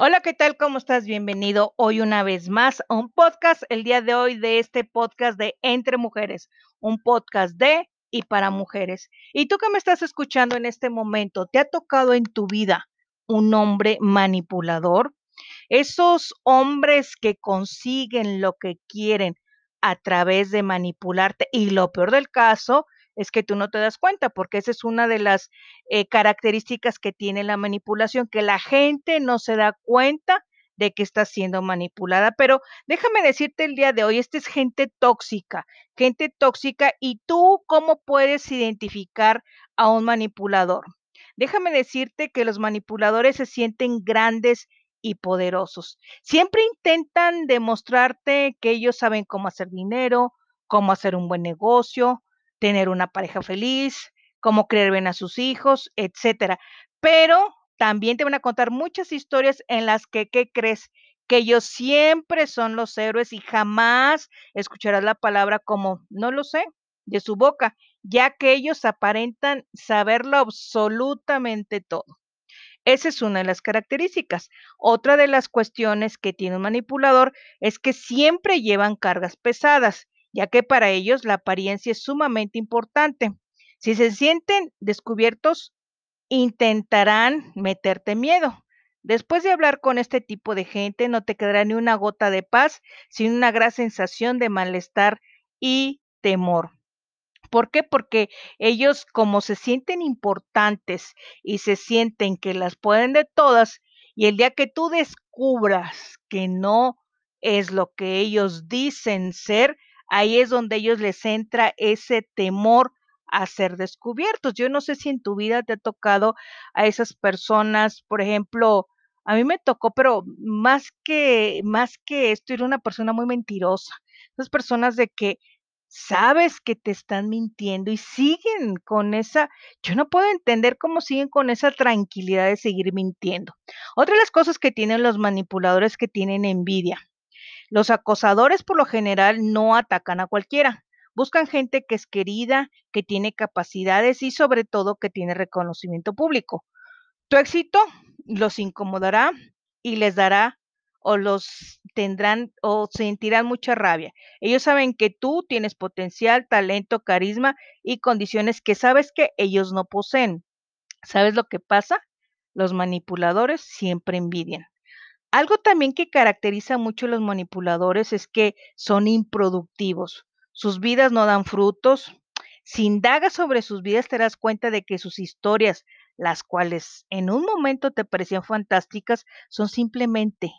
Hola, ¿qué tal? ¿Cómo estás? Bienvenido hoy una vez más a un podcast, el día de hoy de este podcast de Entre Mujeres, un podcast de y para mujeres. Y tú que me estás escuchando en este momento, ¿te ha tocado en tu vida un hombre manipulador? Esos hombres que consiguen lo que quieren a través de manipularte y lo peor del caso es que tú no te das cuenta, porque esa es una de las eh, características que tiene la manipulación, que la gente no se da cuenta de que está siendo manipulada. Pero déjame decirte el día de hoy, esta es gente tóxica, gente tóxica, y tú cómo puedes identificar a un manipulador. Déjame decirte que los manipuladores se sienten grandes y poderosos. Siempre intentan demostrarte que ellos saben cómo hacer dinero, cómo hacer un buen negocio, tener una pareja feliz, cómo creer bien a sus hijos, etcétera. Pero también te van a contar muchas historias en las que, ¿qué crees? Que ellos siempre son los héroes y jamás escucharás la palabra como, no lo sé, de su boca, ya que ellos aparentan saberlo absolutamente todo. Esa es una de las características. Otra de las cuestiones que tiene un manipulador es que siempre llevan cargas pesadas ya que para ellos la apariencia es sumamente importante. Si se sienten descubiertos, intentarán meterte miedo. Después de hablar con este tipo de gente, no te quedará ni una gota de paz, sino una gran sensación de malestar y temor. ¿Por qué? Porque ellos como se sienten importantes y se sienten que las pueden de todas, y el día que tú descubras que no es lo que ellos dicen ser, ahí es donde ellos les entra ese temor a ser descubiertos. Yo no sé si en tu vida te ha tocado a esas personas, por ejemplo, a mí me tocó, pero más que más que esto, era una persona muy mentirosa. Esas personas de que sabes que te están mintiendo y siguen con esa, yo no puedo entender cómo siguen con esa tranquilidad de seguir mintiendo. Otra de las cosas que tienen los manipuladores que tienen envidia. Los acosadores por lo general no atacan a cualquiera. Buscan gente que es querida, que tiene capacidades y sobre todo que tiene reconocimiento público. Tu éxito los incomodará y les dará o los tendrán o sentirán mucha rabia. Ellos saben que tú tienes potencial, talento, carisma y condiciones que sabes que ellos no poseen. ¿Sabes lo que pasa? Los manipuladores siempre envidian. Algo también que caracteriza mucho a los manipuladores es que son improductivos. Sus vidas no dan frutos. Si indagas sobre sus vidas te das cuenta de que sus historias, las cuales en un momento te parecían fantásticas, son simplemente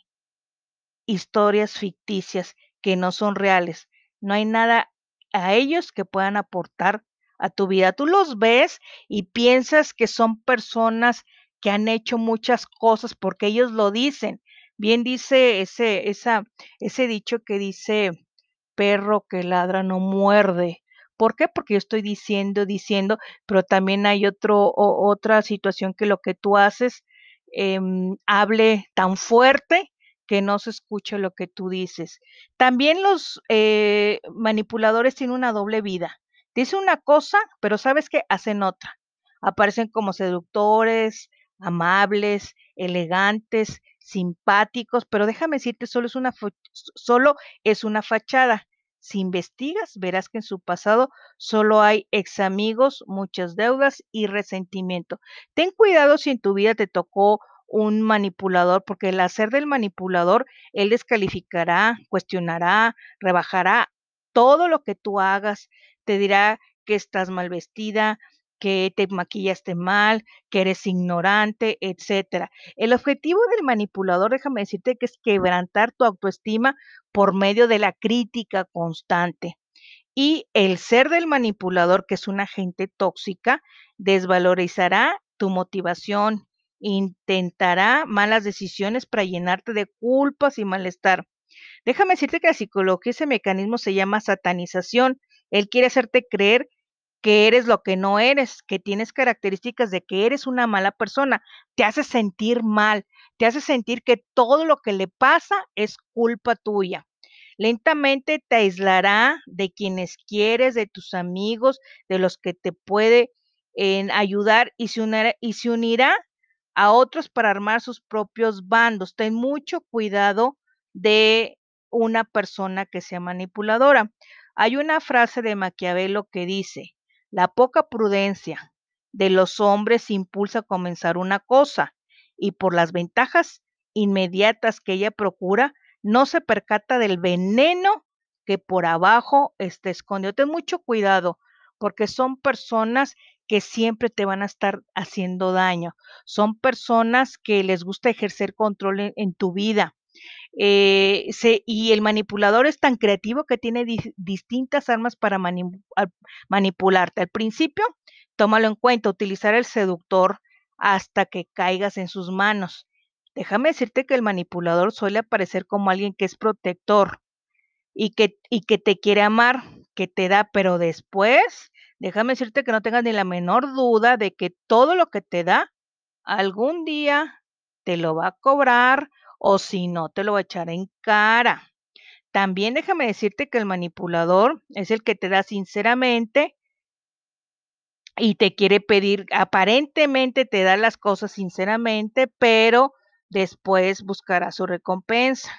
historias ficticias que no son reales. No hay nada a ellos que puedan aportar a tu vida. Tú los ves y piensas que son personas que han hecho muchas cosas porque ellos lo dicen, Bien dice ese, esa, ese dicho que dice, perro que ladra no muerde. ¿Por qué? Porque yo estoy diciendo, diciendo, pero también hay otro, otra situación que lo que tú haces em, hable tan fuerte que no se escuche lo que tú dices. También los eh, manipuladores tienen una doble vida. Dicen una cosa, pero sabes que hacen otra. Aparecen como seductores, amables, elegantes, simpáticos, pero déjame decirte, solo es una, solo es una fachada. Si investigas, verás que en su pasado solo hay ex amigos, muchas deudas y resentimiento. Ten cuidado si en tu vida te tocó un manipulador, porque el hacer del manipulador, él descalificará, cuestionará, rebajará todo lo que tú hagas, te dirá que estás mal vestida, que te maquillaste mal, que eres ignorante, etcétera. El objetivo del manipulador, déjame decirte que es quebrantar tu autoestima por medio de la crítica constante. Y el ser del manipulador, que es una gente tóxica, desvalorizará tu motivación, intentará malas decisiones para llenarte de culpas y malestar. Déjame decirte que la psicología, ese mecanismo se llama satanización. Él quiere hacerte creer que eres lo que no eres, que tienes características de que eres una mala persona, te hace sentir mal, te hace sentir que todo lo que le pasa es culpa tuya. Lentamente te aislará de quienes quieres, de tus amigos, de los que te puede ayudar y se, unirá, y se unirá a otros para armar sus propios bandos. Ten mucho cuidado de una persona que sea manipuladora. Hay una frase de Maquiavelo que dice, la poca prudencia de los hombres impulsa a comenzar una cosa y por las ventajas inmediatas que ella procura, no se percata del veneno que por abajo está escondido. Ten mucho cuidado porque son personas que siempre te van a estar haciendo daño. Son personas que les gusta ejercer control en, tu vida. Eh, y el manipulador es tan creativo que tiene distintas armas para manipularte. Al principio, tómalo en cuenta, utilizar el seductor hasta que caigas en sus manos. Déjame decirte que el manipulador suele aparecer como alguien que es protector y que, y que te quiere amar, que te da, pero después, déjame decirte que no tengas ni la menor duda de que todo lo que te da, algún día te lo va a cobrar o si no, te lo va a echar en cara. También déjame decirte que el manipulador es el que te da sinceramente y te quiere pedir, aparentemente te da las cosas sinceramente, pero después buscará su recompensa.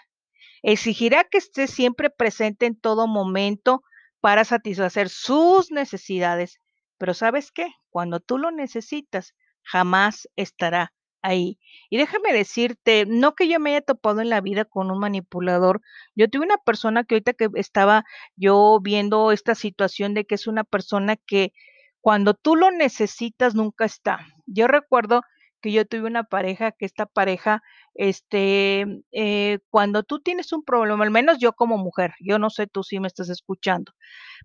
Exigirá que esté siempre presente en todo momento para satisfacer sus necesidades. Pero ¿sabes qué? Cuando tú lo necesitas, jamás estará ahí. Y déjame decirte, no que yo me haya topado en la vida con un manipulador. Yo tuve una persona que ahorita que estaba yo viendo esta situación de que es una persona que cuando tú lo necesitas nunca está. Yo recuerdo que yo tuve una pareja, que esta pareja, este, eh, cuando tú tienes un problema, al menos yo como mujer, yo no sé tú si me estás escuchando,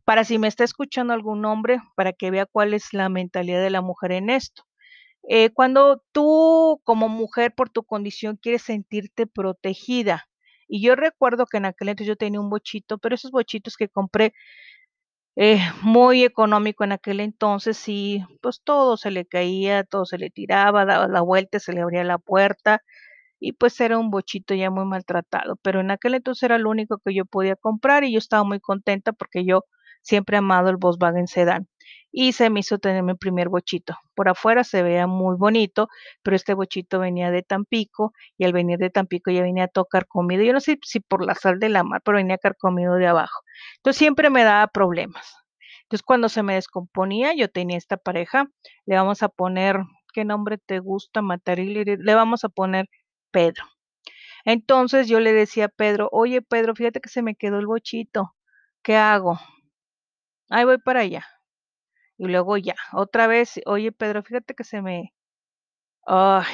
para si me está escuchando algún hombre, para que vea cuál es la mentalidad de la mujer en esto. Eh, cuando tú como mujer por tu condición quieres sentirte protegida, y yo recuerdo que en aquel entonces yo tenía un bochito, pero esos bochitos que compré eh, muy económico en aquel entonces y pues todo se le caía, todo se le tiraba, daba la vuelta, se le abría la puerta y pues era un bochito ya muy maltratado, pero en aquel entonces era lo único que yo podía comprar y yo estaba muy contenta porque yo siempre he amado el Volkswagen Sedan y se me hizo tener mi primer bochito. Por afuera se veía muy bonito, pero este bochito venía de Tampico y al venir de Tampico ya venía a tocar comido. Yo no sé si por la sal de la mar, pero venía a comido de abajo. Entonces siempre me daba problemas. Entonces cuando se me descomponía, yo tenía esta pareja, le vamos a poner, ¿qué nombre te gusta, Mataril? Le vamos a poner Pedro. Entonces yo le decía a Pedro, oye Pedro, fíjate que se me quedó el bochito, ¿qué hago? Ahí voy para allá. Y luego ya, otra vez, oye Pedro, fíjate que se me... Ay,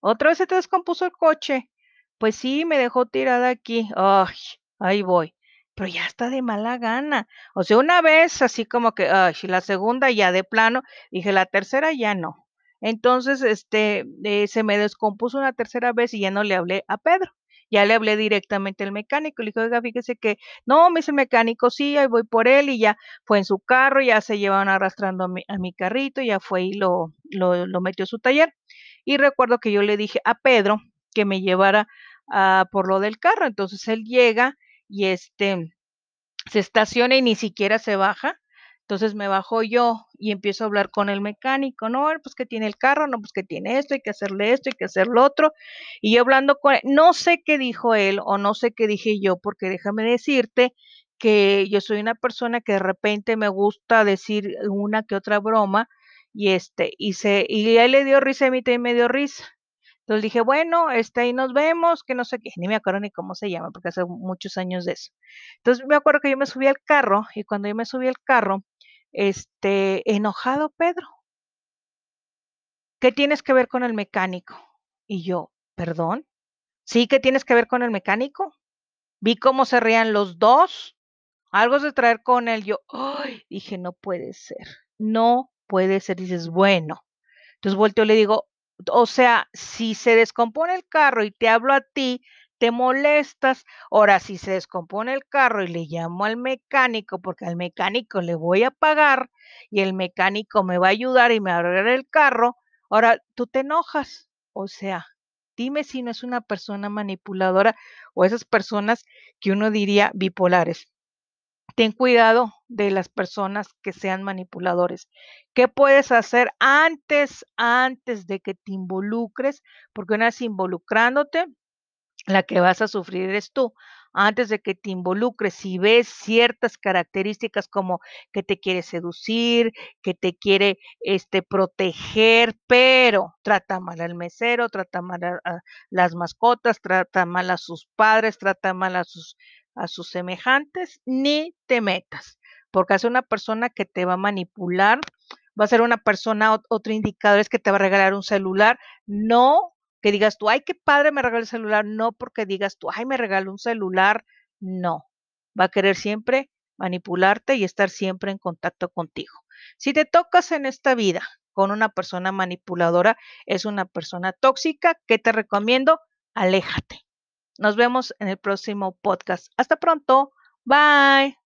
otra vez se te descompuso el coche. Pues sí, me dejó tirada aquí. Ay, ahí voy. Pero ya está de mala gana. O sea, una vez así como que, ay, la segunda ya de plano, dije, la tercera ya no. Entonces, este, eh, se me descompuso una tercera vez y ya no le hablé a Pedro. Ya le hablé directamente al mecánico. Le dije, oiga, fíjese que no, me dice el mecánico, sí, ahí voy por él y ya fue en su carro, ya se llevaban arrastrando a mi, a mi carrito, ya fue y lo, lo, lo, metió a su taller. Y recuerdo que yo le dije a Pedro que me llevara a, por lo del carro. Entonces él llega y este se estaciona y ni siquiera se baja entonces me bajo yo y empiezo a hablar con el mecánico, no, pues que tiene el carro, no, pues que tiene esto, hay que hacerle esto, hay que hacer lo otro. Y yo hablando con él, no sé qué dijo él o no sé qué dije yo, porque déjame decirte que yo soy una persona que de repente me gusta decir una que otra broma y este, y se, y él le dio risa a mí también me dio risa. Entonces dije, bueno, este, ahí nos vemos, que no sé qué, ni me acuerdo ni cómo se llama, porque hace muchos años de eso. Entonces me acuerdo que yo me subí al carro y cuando yo me subí al carro, este, enojado Pedro. ¿Qué tienes que ver con el mecánico? Y yo, perdón. ¿Sí que tienes que ver con el mecánico? Vi cómo se rían los dos. Algo de traer con él. Yo, ay, dije, no puede ser. No puede ser. Dices, bueno. Entonces vuelto y le digo, o sea, si se descompone el carro y te hablo a ti, te molestas. Ahora, si se descompone el carro y le llamo al mecánico, porque al mecánico le voy a pagar y el mecánico me va a ayudar y me va a arreglar el carro, ahora tú te enojas. O sea, dime si no es una persona manipuladora o esas personas que uno diría bipolares. Ten cuidado de las personas que sean manipuladores. ¿Qué puedes hacer antes, antes de que te involucres? Porque una vez involucrándote, la que vas a sufrir eres tú. Antes de que te involucres, si ves ciertas características como que te quiere seducir, que te quiere este, proteger, pero trata mal al mesero, trata mal a, las mascotas, trata mal a sus padres, trata mal a sus, a sus semejantes, ni te metas, porque es una persona que te va a manipular, va a ser una persona, otro indicador es que te va a regalar un celular, no que digas tú, ay, qué padre me regaló el celular, no porque digas tú, ay, me regaló un celular, no. Va a querer siempre manipularte y estar siempre en contacto contigo. Si te tocas en esta vida con una persona manipuladora, es una persona tóxica, ¿qué te recomiendo? Aléjate. Nos vemos en el próximo podcast. Hasta pronto. Bye.